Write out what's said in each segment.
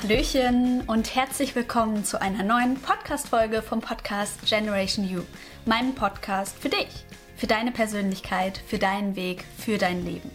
Hallöchen und herzlich willkommen zu einer neuen Podcast-Folge vom Podcast Generation You. Meinem Podcast für dich, für deine Persönlichkeit, für deinen Weg, für dein Leben.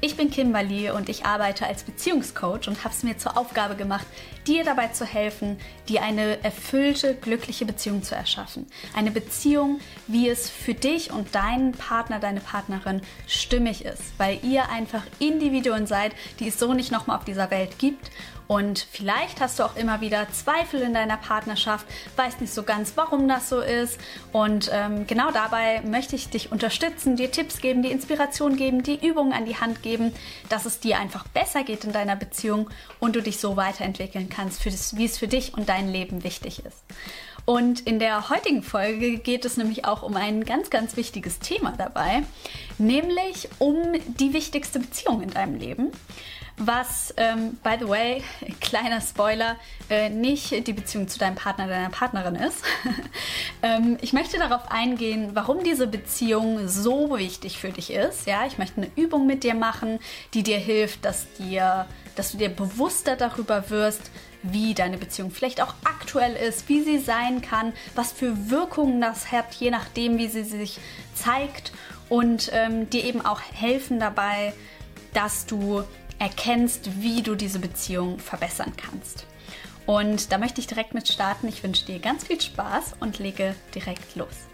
Ich bin Kimberly und ich arbeite als Beziehungscoach und habe es mir zur Aufgabe gemacht, dir dabei zu helfen, dir eine erfüllte, glückliche Beziehung zu erschaffen. Eine Beziehung, wie es für dich und deinen Partner, deine Partnerin stimmig ist, weil ihr einfach Individuen seid, die es so nicht nochmal auf dieser Welt gibt und vielleicht hast du auch immer wieder Zweifel in deiner Partnerschaft, weißt nicht so ganz, warum das so ist. Und ähm, genau dabei möchte ich dich unterstützen, dir Tipps geben, die Inspiration geben, die Übungen an die Hand geben, dass es dir einfach besser geht in deiner Beziehung und du dich so weiterentwickeln kannst, das, wie es für dich und dein Leben wichtig ist. Und in der heutigen Folge geht es nämlich auch um ein ganz, ganz wichtiges Thema dabei, nämlich um die wichtigste Beziehung in deinem Leben was, ähm, by the way, kleiner Spoiler, äh, nicht die Beziehung zu deinem Partner, deiner Partnerin ist. ähm, ich möchte darauf eingehen, warum diese Beziehung so wichtig für dich ist. Ja, ich möchte eine Übung mit dir machen, die dir hilft, dass, dir, dass du dir bewusster darüber wirst, wie deine Beziehung vielleicht auch aktuell ist, wie sie sein kann, was für Wirkungen das hat, je nachdem, wie sie sich zeigt und ähm, dir eben auch helfen dabei, dass du erkennst, wie du diese Beziehung verbessern kannst. Und da möchte ich direkt mit starten. Ich wünsche dir ganz viel Spaß und lege direkt los.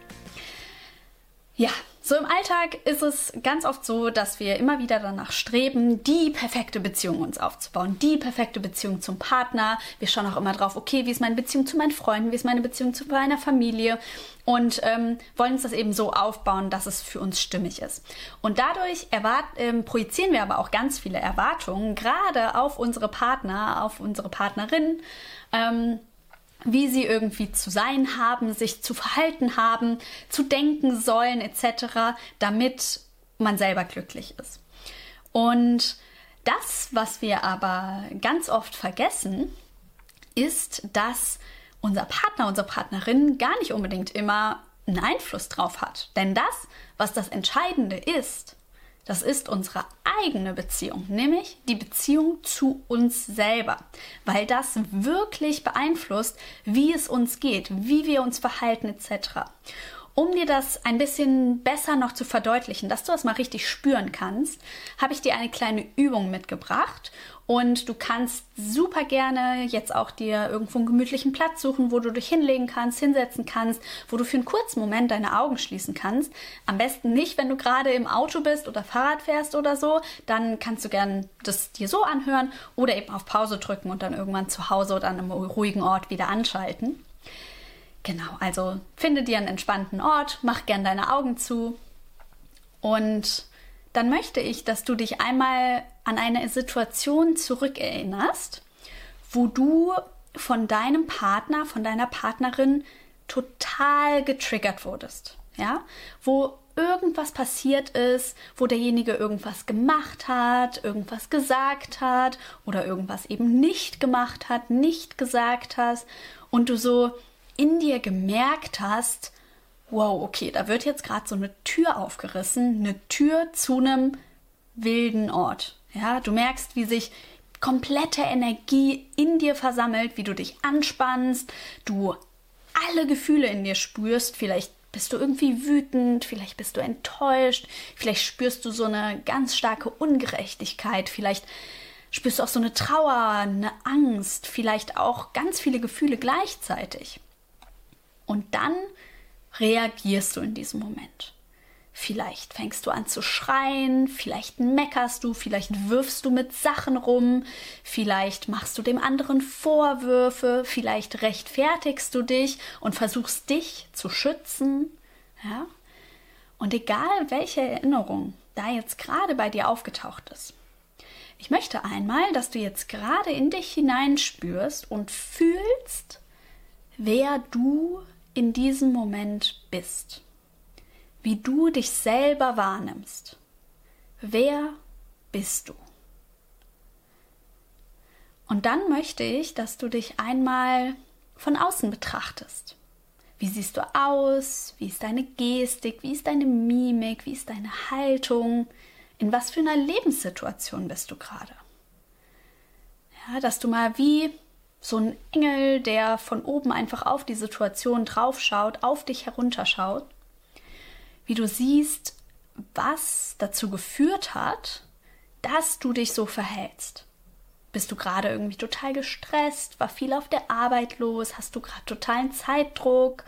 Ja, so im Alltag ist es ganz oft so, dass wir immer wieder danach streben, die perfekte Beziehung uns aufzubauen, die perfekte Beziehung zum Partner. Wir schauen auch immer drauf, okay, wie ist meine Beziehung zu meinen Freunden, wie ist meine Beziehung zu meiner Familie und ähm, wollen uns das eben so aufbauen, dass es für uns stimmig ist. Und dadurch erwart ähm, projizieren wir aber auch ganz viele Erwartungen, gerade auf unsere Partner, auf unsere Partnerin. Ähm, wie sie irgendwie zu sein haben, sich zu verhalten haben, zu denken sollen etc., damit man selber glücklich ist. Und das, was wir aber ganz oft vergessen, ist, dass unser Partner, unsere Partnerin gar nicht unbedingt immer einen Einfluss drauf hat. Denn das, was das Entscheidende ist, das ist unsere eigene Beziehung, nämlich die Beziehung zu uns selber, weil das wirklich beeinflusst, wie es uns geht, wie wir uns verhalten etc. Um dir das ein bisschen besser noch zu verdeutlichen, dass du das mal richtig spüren kannst, habe ich dir eine kleine Übung mitgebracht und du kannst super gerne jetzt auch dir irgendwo einen gemütlichen Platz suchen, wo du dich hinlegen kannst, hinsetzen kannst, wo du für einen kurzen Moment deine Augen schließen kannst. Am besten nicht, wenn du gerade im Auto bist oder Fahrrad fährst oder so, dann kannst du gerne das dir so anhören oder eben auf Pause drücken und dann irgendwann zu Hause oder an einem ruhigen Ort wieder anschalten. Genau, also finde dir einen entspannten Ort, mach gern deine Augen zu und dann möchte ich, dass du dich einmal an eine Situation zurückerinnerst, wo du von deinem Partner, von deiner Partnerin total getriggert wurdest. Ja, wo irgendwas passiert ist, wo derjenige irgendwas gemacht hat, irgendwas gesagt hat oder irgendwas eben nicht gemacht hat, nicht gesagt hast und du so in dir gemerkt hast, wow, okay, da wird jetzt gerade so eine Tür aufgerissen, eine Tür zu einem wilden Ort. Ja, du merkst, wie sich komplette Energie in dir versammelt, wie du dich anspannst, du alle Gefühle in dir spürst, vielleicht bist du irgendwie wütend, vielleicht bist du enttäuscht, vielleicht spürst du so eine ganz starke Ungerechtigkeit, vielleicht spürst du auch so eine Trauer, eine Angst, vielleicht auch ganz viele Gefühle gleichzeitig. Und dann reagierst du in diesem Moment. Vielleicht fängst du an zu schreien, vielleicht meckerst du, vielleicht wirfst du mit Sachen rum, vielleicht machst du dem anderen Vorwürfe, vielleicht rechtfertigst du dich und versuchst dich zu schützen. Ja? Und egal welche Erinnerung da jetzt gerade bei dir aufgetaucht ist, ich möchte einmal, dass du jetzt gerade in dich hineinspürst und fühlst, wer du in diesem Moment bist, wie du dich selber wahrnimmst. Wer bist du? Und dann möchte ich, dass du dich einmal von außen betrachtest. Wie siehst du aus? Wie ist deine Gestik? Wie ist deine Mimik? Wie ist deine Haltung? In was für einer Lebenssituation bist du gerade? Ja, dass du mal wie so ein Engel, der von oben einfach auf die Situation draufschaut, auf dich herunterschaut, wie du siehst, was dazu geführt hat, dass du dich so verhältst. Bist du gerade irgendwie total gestresst? War viel auf der Arbeit los? Hast du gerade totalen Zeitdruck?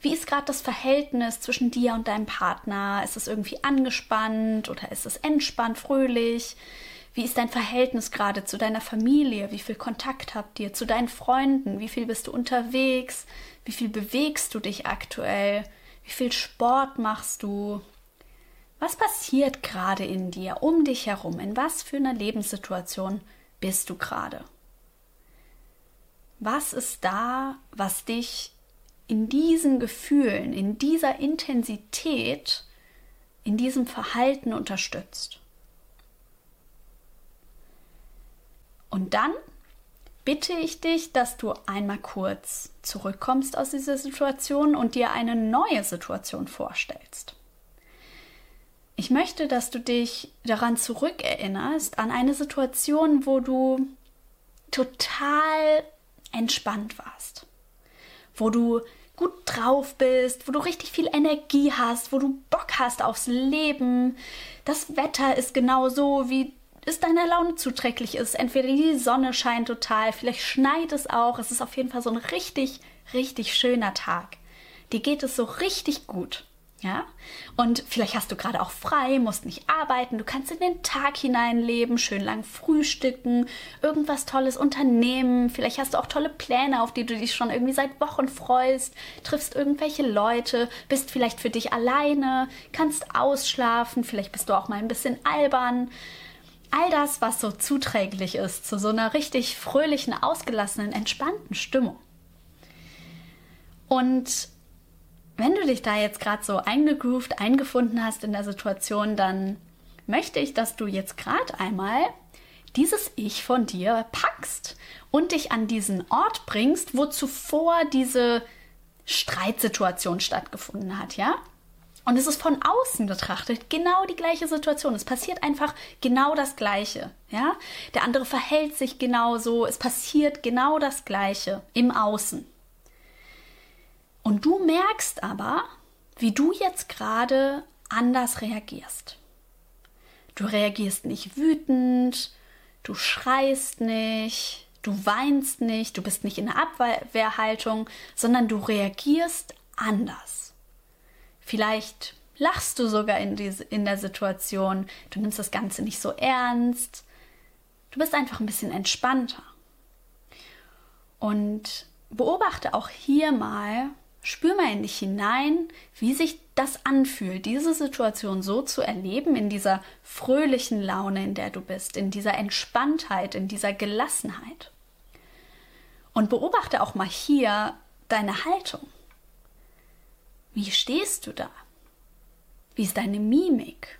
Wie ist gerade das Verhältnis zwischen dir und deinem Partner? Ist es irgendwie angespannt oder ist es entspannt, fröhlich? Wie ist dein Verhältnis gerade zu deiner Familie? Wie viel Kontakt habt ihr zu deinen Freunden? Wie viel bist du unterwegs? Wie viel bewegst du dich aktuell? Wie viel Sport machst du? Was passiert gerade in dir, um dich herum? In was für einer Lebenssituation bist du gerade? Was ist da, was dich in diesen Gefühlen, in dieser Intensität, in diesem Verhalten unterstützt? Und dann bitte ich dich, dass du einmal kurz zurückkommst aus dieser Situation und dir eine neue Situation vorstellst. Ich möchte, dass du dich daran zurückerinnerst, an eine Situation, wo du total entspannt warst, wo du gut drauf bist, wo du richtig viel Energie hast, wo du Bock hast aufs Leben. Das Wetter ist genau so, wie es deiner Laune zuträglich ist. Entweder die Sonne scheint total, vielleicht schneit es auch. Es ist auf jeden Fall so ein richtig, richtig schöner Tag. Dir geht es so richtig gut. Ja? Und vielleicht hast du gerade auch frei, musst nicht arbeiten, du kannst in den Tag hineinleben, schön lang frühstücken, irgendwas Tolles unternehmen, vielleicht hast du auch tolle Pläne, auf die du dich schon irgendwie seit Wochen freust, triffst irgendwelche Leute, bist vielleicht für dich alleine, kannst ausschlafen, vielleicht bist du auch mal ein bisschen albern. All das, was so zuträglich ist zu so einer richtig fröhlichen, ausgelassenen, entspannten Stimmung. Und wenn du dich da jetzt gerade so eingegroovt, eingefunden hast in der Situation, dann möchte ich, dass du jetzt gerade einmal dieses Ich von dir packst und dich an diesen Ort bringst, wo zuvor diese Streitsituation stattgefunden hat, ja? Und es ist von außen betrachtet genau die gleiche Situation. Es passiert einfach genau das Gleiche, ja? Der andere verhält sich genauso, es passiert genau das Gleiche im Außen. Und du merkst aber, wie du jetzt gerade anders reagierst. Du reagierst nicht wütend, du schreist nicht, du weinst nicht, du bist nicht in der Abwehrhaltung, sondern du reagierst anders. Vielleicht lachst du sogar in, diese, in der Situation, du nimmst das Ganze nicht so ernst, du bist einfach ein bisschen entspannter. Und beobachte auch hier mal, Spür mal in dich hinein, wie sich das anfühlt, diese Situation so zu erleben, in dieser fröhlichen Laune, in der du bist, in dieser Entspanntheit, in dieser Gelassenheit. Und beobachte auch mal hier deine Haltung. Wie stehst du da? Wie ist deine Mimik?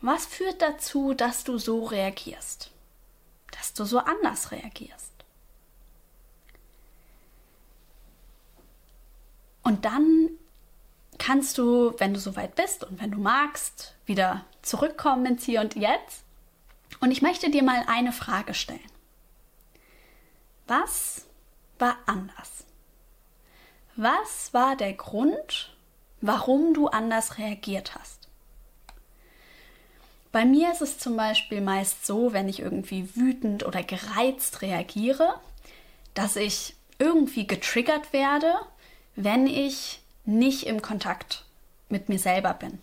Was führt dazu, dass du so reagierst? Dass du so anders reagierst? Und dann kannst du, wenn du soweit bist und wenn du magst, wieder zurückkommen ins Hier und Jetzt. Und ich möchte dir mal eine Frage stellen. Was war anders? Was war der Grund, warum du anders reagiert hast? Bei mir ist es zum Beispiel meist so, wenn ich irgendwie wütend oder gereizt reagiere, dass ich irgendwie getriggert werde wenn ich nicht im Kontakt mit mir selber bin.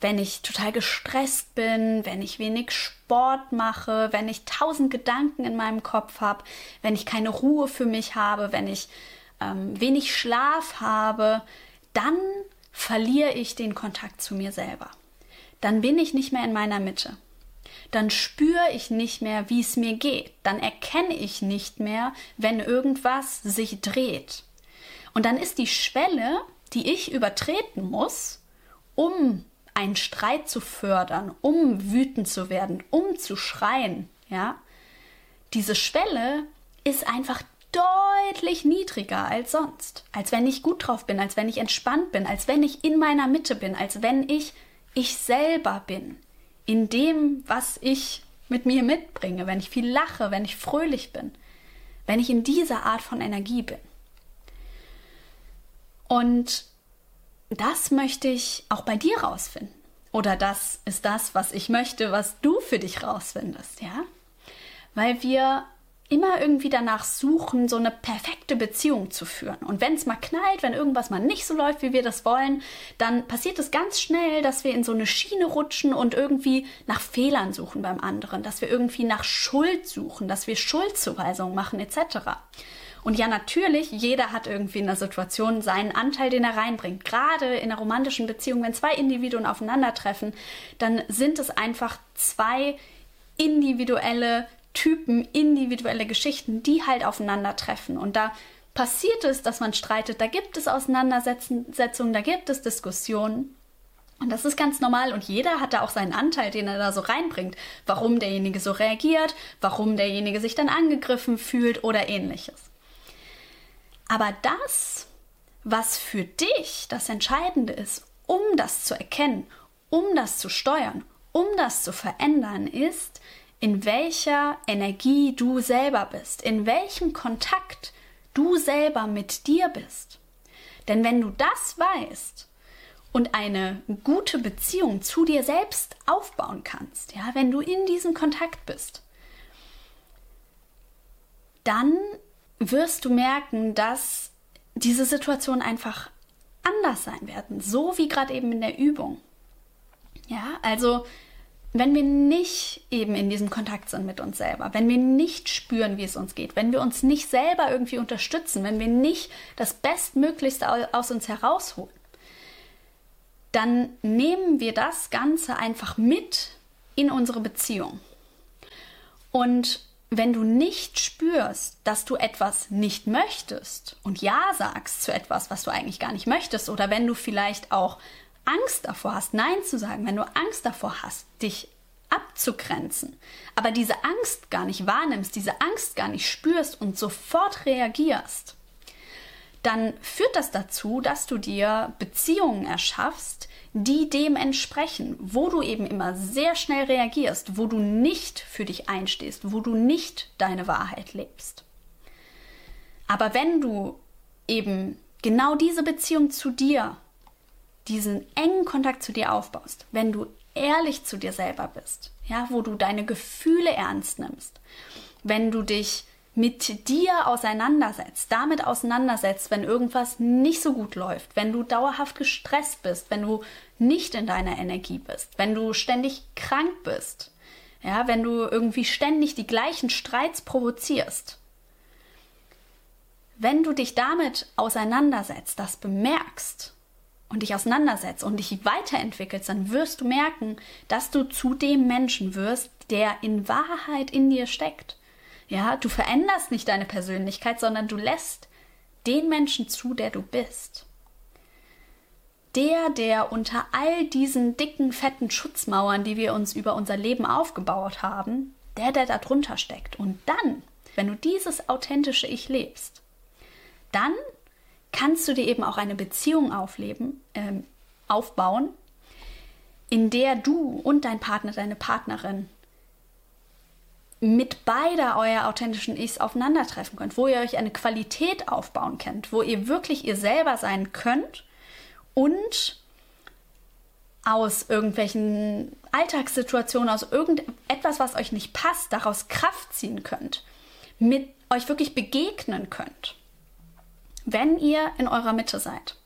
Wenn ich total gestresst bin, wenn ich wenig Sport mache, wenn ich tausend Gedanken in meinem Kopf habe, wenn ich keine Ruhe für mich habe, wenn ich ähm, wenig Schlaf habe, dann verliere ich den Kontakt zu mir selber. Dann bin ich nicht mehr in meiner Mitte. Dann spüre ich nicht mehr, wie es mir geht. Dann erkenne ich nicht mehr, wenn irgendwas sich dreht. Und dann ist die Schwelle, die ich übertreten muss, um einen Streit zu fördern, um wütend zu werden, um zu schreien, ja, diese Schwelle ist einfach deutlich niedriger als sonst. Als wenn ich gut drauf bin, als wenn ich entspannt bin, als wenn ich in meiner Mitte bin, als wenn ich ich selber bin. In dem, was ich mit mir mitbringe, wenn ich viel lache, wenn ich fröhlich bin. wenn ich in dieser Art von Energie bin. Und das möchte ich auch bei dir rausfinden. Oder das ist das, was ich möchte, was du für dich rausfindest, ja? Weil wir immer irgendwie danach suchen, so eine perfekte Beziehung zu führen. Und wenn es mal knallt, wenn irgendwas mal nicht so läuft, wie wir das wollen, dann passiert es ganz schnell, dass wir in so eine Schiene rutschen und irgendwie nach Fehlern suchen beim anderen, dass wir irgendwie nach Schuld suchen, dass wir Schuldzuweisungen machen etc. Und ja, natürlich, jeder hat irgendwie in der Situation seinen Anteil, den er reinbringt. Gerade in einer romantischen Beziehung, wenn zwei Individuen aufeinandertreffen, dann sind es einfach zwei individuelle Typen, individuelle Geschichten, die halt aufeinandertreffen. Und da passiert es, dass man streitet, da gibt es Auseinandersetzungen, da gibt es Diskussionen. Und das ist ganz normal und jeder hat da auch seinen Anteil, den er da so reinbringt. Warum derjenige so reagiert, warum derjenige sich dann angegriffen fühlt oder ähnliches. Aber das, was für dich das Entscheidende ist, um das zu erkennen, um das zu steuern, um das zu verändern, ist, in welcher Energie du selber bist, in welchem Kontakt du selber mit dir bist. Denn wenn du das weißt und eine gute Beziehung zu dir selbst aufbauen kannst, ja, wenn du in diesem Kontakt bist, dann wirst du merken, dass diese Situationen einfach anders sein werden, so wie gerade eben in der Übung. Ja, also wenn wir nicht eben in diesem Kontakt sind mit uns selber, wenn wir nicht spüren, wie es uns geht, wenn wir uns nicht selber irgendwie unterstützen, wenn wir nicht das Bestmöglichste aus uns herausholen, dann nehmen wir das Ganze einfach mit in unsere Beziehung. Und wenn du nicht spürst, dass du etwas nicht möchtest und Ja sagst zu etwas, was du eigentlich gar nicht möchtest, oder wenn du vielleicht auch Angst davor hast, Nein zu sagen, wenn du Angst davor hast, dich abzugrenzen, aber diese Angst gar nicht wahrnimmst, diese Angst gar nicht spürst und sofort reagierst, dann führt das dazu, dass du dir Beziehungen erschaffst, die dem entsprechen, wo du eben immer sehr schnell reagierst, wo du nicht für dich einstehst, wo du nicht deine Wahrheit lebst. Aber wenn du eben genau diese Beziehung zu dir, diesen engen Kontakt zu dir aufbaust, wenn du ehrlich zu dir selber bist, ja, wo du deine Gefühle ernst nimmst, wenn du dich mit dir auseinandersetzt, damit auseinandersetzt, wenn irgendwas nicht so gut läuft, wenn du dauerhaft gestresst bist, wenn du nicht in deiner Energie bist, wenn du ständig krank bist, ja, wenn du irgendwie ständig die gleichen Streits provozierst. Wenn du dich damit auseinandersetzt, das bemerkst und dich auseinandersetzt und dich weiterentwickelst, dann wirst du merken, dass du zu dem Menschen wirst, der in Wahrheit in dir steckt ja, du veränderst nicht deine Persönlichkeit, sondern du lässt den Menschen zu, der du bist. Der, der unter all diesen dicken, fetten Schutzmauern, die wir uns über unser Leben aufgebaut haben, der, der da drunter steckt. Und dann, wenn du dieses authentische Ich lebst, dann kannst du dir eben auch eine Beziehung aufleben, äh, aufbauen, in der du und dein Partner, deine Partnerin mit beider euer authentischen Ichs aufeinandertreffen könnt, wo ihr euch eine Qualität aufbauen könnt, wo ihr wirklich ihr selber sein könnt und aus irgendwelchen Alltagssituationen, aus irgendetwas, was euch nicht passt, daraus Kraft ziehen könnt, mit euch wirklich begegnen könnt, wenn ihr in eurer Mitte seid.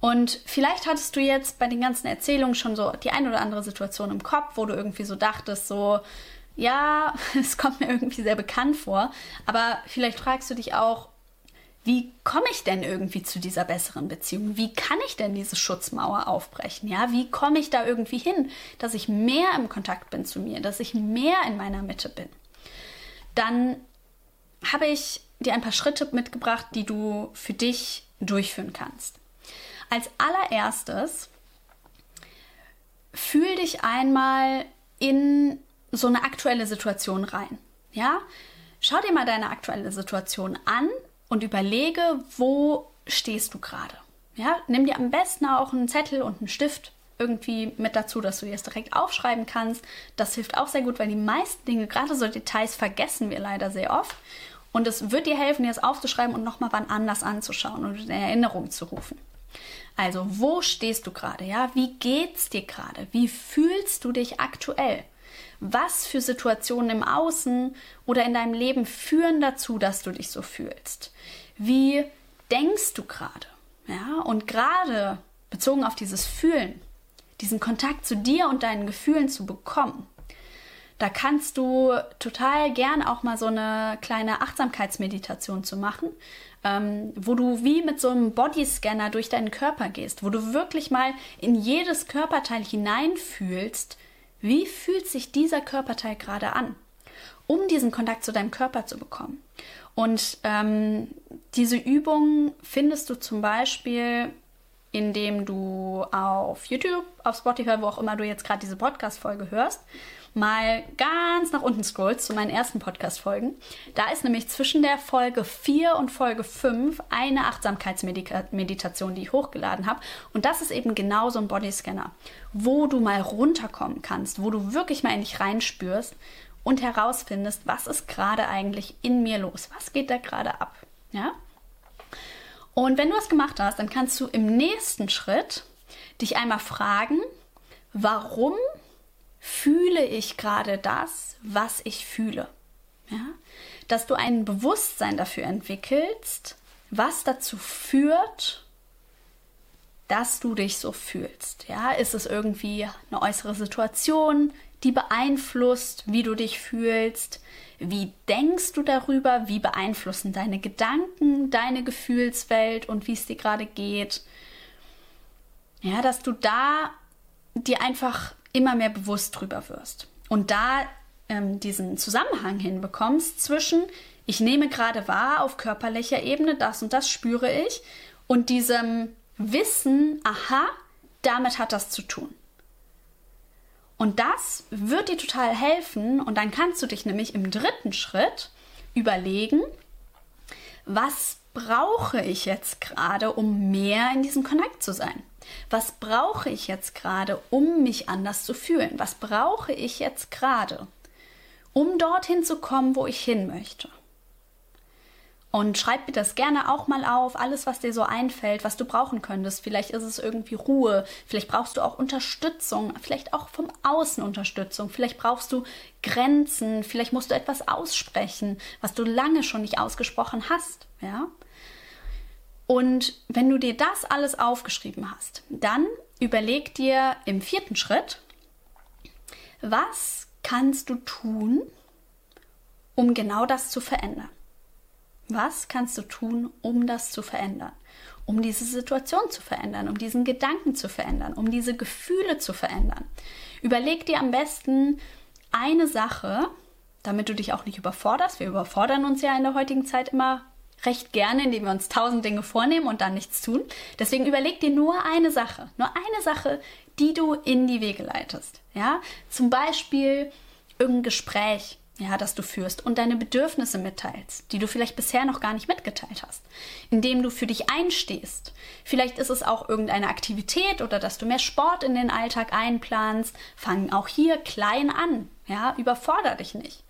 Und vielleicht hattest du jetzt bei den ganzen Erzählungen schon so die ein oder andere Situation im Kopf, wo du irgendwie so dachtest, so, ja, es kommt mir irgendwie sehr bekannt vor, aber vielleicht fragst du dich auch, wie komme ich denn irgendwie zu dieser besseren Beziehung? Wie kann ich denn diese Schutzmauer aufbrechen? Ja, wie komme ich da irgendwie hin, dass ich mehr im Kontakt bin zu mir, dass ich mehr in meiner Mitte bin? Dann habe ich dir ein paar Schritte mitgebracht, die du für dich durchführen kannst. Als allererstes fühl dich einmal in so eine aktuelle Situation rein. Ja? Schau dir mal deine aktuelle Situation an und überlege, wo stehst du gerade. Ja? Nimm dir am besten auch einen Zettel und einen Stift irgendwie mit dazu, dass du dir das direkt aufschreiben kannst. Das hilft auch sehr gut, weil die meisten Dinge, gerade so Details, vergessen wir leider sehr oft. Und es wird dir helfen, dir das aufzuschreiben und nochmal wann anders anzuschauen und in Erinnerung zu rufen. Also, wo stehst du gerade? Ja, wie geht's dir gerade? Wie fühlst du dich aktuell? Was für Situationen im Außen oder in deinem Leben führen dazu, dass du dich so fühlst? Wie denkst du gerade? Ja, und gerade bezogen auf dieses Fühlen, diesen Kontakt zu dir und deinen Gefühlen zu bekommen, da kannst du total gern auch mal so eine kleine Achtsamkeitsmeditation zu machen, ähm, wo du wie mit so einem Bodyscanner durch deinen Körper gehst, wo du wirklich mal in jedes Körperteil hineinfühlst, wie fühlt sich dieser Körperteil gerade an, um diesen Kontakt zu deinem Körper zu bekommen. Und ähm, diese Übung findest du zum Beispiel indem du auf YouTube, auf Spotify, wo auch immer du jetzt gerade diese Podcast-Folge hörst, mal ganz nach unten scrollst zu meinen ersten Podcast-Folgen. Da ist nämlich zwischen der Folge 4 und Folge 5 eine Achtsamkeitsmeditation, die ich hochgeladen habe. Und das ist eben genau so ein Bodyscanner, wo du mal runterkommen kannst, wo du wirklich mal in dich reinspürst und herausfindest, was ist gerade eigentlich in mir los? Was geht da gerade ab? Ja? Und wenn du das gemacht hast, dann kannst du im nächsten Schritt dich einmal fragen, warum fühle ich gerade das, was ich fühle? Ja? Dass du ein Bewusstsein dafür entwickelst, was dazu führt, dass du dich so fühlst. Ja, ist es irgendwie eine äußere Situation, die beeinflusst, wie du dich fühlst? Wie denkst du darüber? Wie beeinflussen deine Gedanken deine Gefühlswelt und wie es dir gerade geht? Ja, dass du da dir einfach immer mehr bewusst drüber wirst und da ähm, diesen Zusammenhang hinbekommst zwischen ich nehme gerade wahr auf körperlicher Ebene, das und das spüre ich und diesem Wissen, aha, damit hat das zu tun. Und das wird dir total helfen und dann kannst du dich nämlich im dritten Schritt überlegen, was brauche ich jetzt gerade, um mehr in diesem Kontakt zu sein? Was brauche ich jetzt gerade, um mich anders zu fühlen? Was brauche ich jetzt gerade, um dorthin zu kommen, wo ich hin möchte? Und schreib mir das gerne auch mal auf, alles, was dir so einfällt, was du brauchen könntest. Vielleicht ist es irgendwie Ruhe, vielleicht brauchst du auch Unterstützung, vielleicht auch vom Außen Unterstützung, vielleicht brauchst du Grenzen, vielleicht musst du etwas aussprechen, was du lange schon nicht ausgesprochen hast, ja? Und wenn du dir das alles aufgeschrieben hast, dann überleg dir im vierten Schritt, was kannst du tun, um genau das zu verändern? Was kannst du tun, um das zu verändern? Um diese Situation zu verändern, um diesen Gedanken zu verändern, um diese Gefühle zu verändern. Überleg dir am besten eine Sache, damit du dich auch nicht überforderst. Wir überfordern uns ja in der heutigen Zeit immer recht gerne, indem wir uns tausend Dinge vornehmen und dann nichts tun. Deswegen überleg dir nur eine Sache, nur eine Sache, die du in die Wege leitest. Ja, zum Beispiel irgendein Gespräch, ja, das du führst und deine Bedürfnisse mitteilst, die du vielleicht bisher noch gar nicht mitgeteilt hast, indem du für dich einstehst. Vielleicht ist es auch irgendeine Aktivität oder dass du mehr Sport in den Alltag einplanst. Fang auch hier klein an, ja, überforder dich nicht.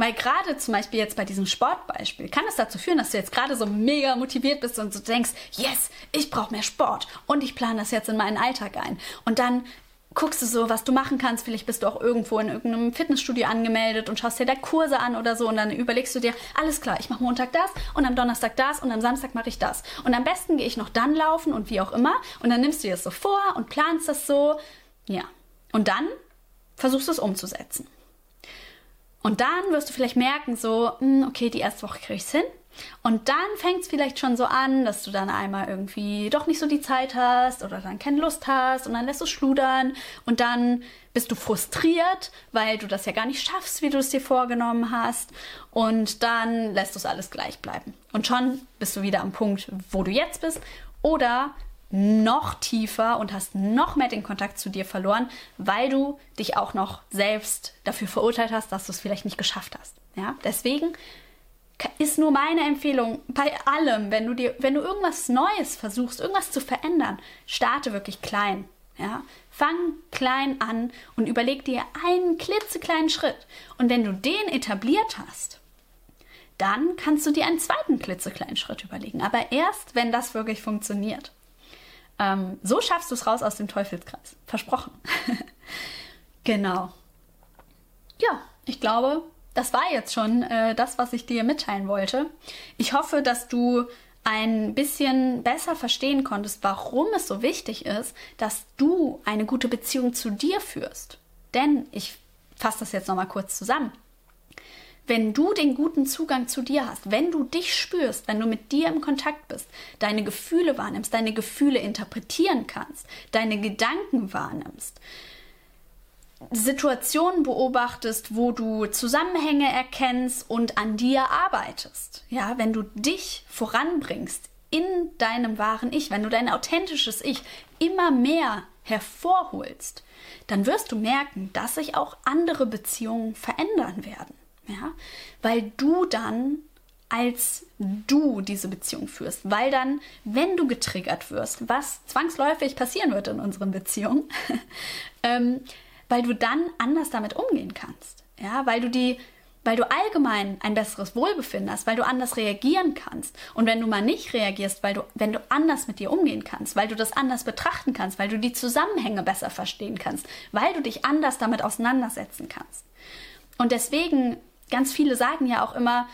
Weil gerade zum Beispiel jetzt bei diesem Sportbeispiel kann es dazu führen, dass du jetzt gerade so mega motiviert bist und so denkst, yes, ich brauche mehr Sport und ich plane das jetzt in meinen Alltag ein. Und dann guckst du so, was du machen kannst. Vielleicht bist du auch irgendwo in irgendeinem Fitnessstudio angemeldet und schaust dir da Kurse an oder so und dann überlegst du dir, alles klar, ich mache Montag das und am Donnerstag das und am Samstag mache ich das. Und am besten gehe ich noch dann laufen und wie auch immer und dann nimmst du dir das so vor und planst das so. Ja. Und dann versuchst du es umzusetzen. Und dann wirst du vielleicht merken, so, hm, okay, die erste Woche kriege ich es hin. Und dann fängt es vielleicht schon so an, dass du dann einmal irgendwie doch nicht so die Zeit hast oder dann keine Lust hast und dann lässt du schludern und dann bist du frustriert, weil du das ja gar nicht schaffst, wie du es dir vorgenommen hast und dann lässt du es alles gleich bleiben. Und schon bist du wieder am Punkt, wo du jetzt bist oder noch tiefer und hast noch mehr den Kontakt zu dir verloren, weil du dich auch noch selbst dafür verurteilt hast, dass du es vielleicht nicht geschafft hast. Ja, deswegen ist nur meine Empfehlung bei allem, wenn du dir, wenn du irgendwas Neues versuchst, irgendwas zu verändern, starte wirklich klein. Ja? Fang klein an und überleg dir einen klitzekleinen Schritt. Und wenn du den etabliert hast, dann kannst du dir einen zweiten klitzekleinen Schritt überlegen. Aber erst, wenn das wirklich funktioniert. Ähm, so schaffst du es raus aus dem Teufelskreis. Versprochen. genau. Ja, ich glaube, das war jetzt schon äh, das, was ich dir mitteilen wollte. Ich hoffe, dass du ein bisschen besser verstehen konntest, warum es so wichtig ist, dass du eine gute Beziehung zu dir führst. Denn ich fasse das jetzt nochmal kurz zusammen. Wenn du den guten Zugang zu dir hast, wenn du dich spürst, wenn du mit dir im Kontakt bist, deine Gefühle wahrnimmst, deine Gefühle interpretieren kannst, deine Gedanken wahrnimmst, Situationen beobachtest, wo du Zusammenhänge erkennst und an dir arbeitest. Ja, wenn du dich voranbringst in deinem wahren Ich, wenn du dein authentisches Ich immer mehr hervorholst, dann wirst du merken, dass sich auch andere Beziehungen verändern werden. Ja, weil du dann als du diese Beziehung führst. Weil dann, wenn du getriggert wirst, was zwangsläufig passieren wird in unseren Beziehungen, ähm, weil du dann anders damit umgehen kannst. Ja, weil du die, weil du allgemein ein besseres Wohlbefinden hast, weil du anders reagieren kannst. Und wenn du mal nicht reagierst, weil du, wenn du anders mit dir umgehen kannst, weil du das anders betrachten kannst, weil du die Zusammenhänge besser verstehen kannst, weil du dich anders damit auseinandersetzen kannst. Und deswegen, ganz viele sagen ja auch immer,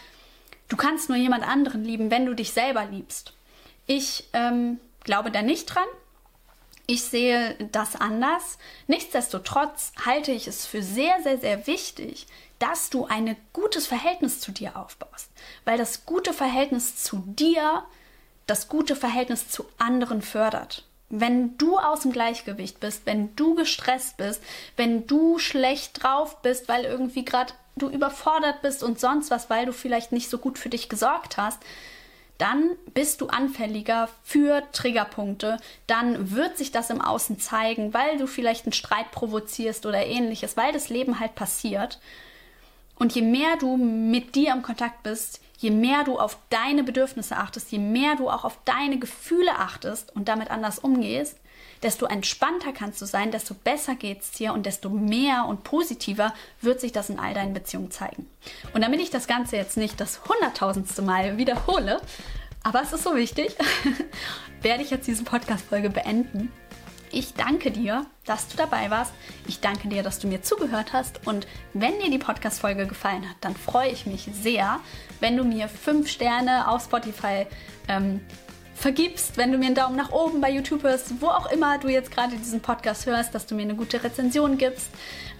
du kannst nur jemand anderen lieben, wenn du dich selber liebst. Ich ähm, glaube da nicht dran. Ich sehe das anders. Nichtsdestotrotz halte ich es für sehr, sehr, sehr wichtig, dass du ein gutes Verhältnis zu dir aufbaust. Weil das gute Verhältnis zu dir das gute Verhältnis zu anderen fördert. Wenn du aus dem Gleichgewicht bist, wenn du gestresst bist, wenn du schlecht drauf bist, weil irgendwie gerade du überfordert bist und sonst was, weil du vielleicht nicht so gut für dich gesorgt hast, dann bist du anfälliger für Triggerpunkte, dann wird sich das im Außen zeigen, weil du vielleicht einen Streit provozierst oder ähnliches, weil das Leben halt passiert. Und je mehr du mit dir im Kontakt bist, je mehr du auf deine Bedürfnisse achtest, je mehr du auch auf deine Gefühle achtest und damit anders umgehst, desto entspannter kannst du sein, desto besser geht es dir und desto mehr und positiver wird sich das in all deinen Beziehungen zeigen. Und damit ich das Ganze jetzt nicht das hunderttausendste Mal wiederhole, aber es ist so wichtig, werde ich jetzt diese Podcast-Folge beenden. Ich danke dir, dass du dabei warst. Ich danke dir, dass du mir zugehört hast. Und wenn dir die Podcast-Folge gefallen hat, dann freue ich mich sehr, wenn du mir fünf Sterne auf Spotify ähm, vergibst, wenn du mir einen Daumen nach oben bei YouTube hörst, wo auch immer du jetzt gerade diesen Podcast hörst, dass du mir eine gute Rezension gibst.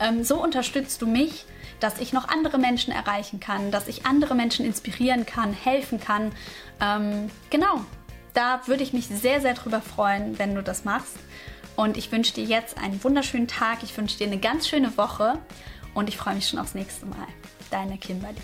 Ähm, so unterstützt du mich, dass ich noch andere Menschen erreichen kann, dass ich andere Menschen inspirieren kann, helfen kann. Ähm, genau, da würde ich mich sehr, sehr drüber freuen, wenn du das machst. Und ich wünsche dir jetzt einen wunderschönen Tag. Ich wünsche dir eine ganz schöne Woche und ich freue mich schon aufs nächste Mal. Deine Kimberly.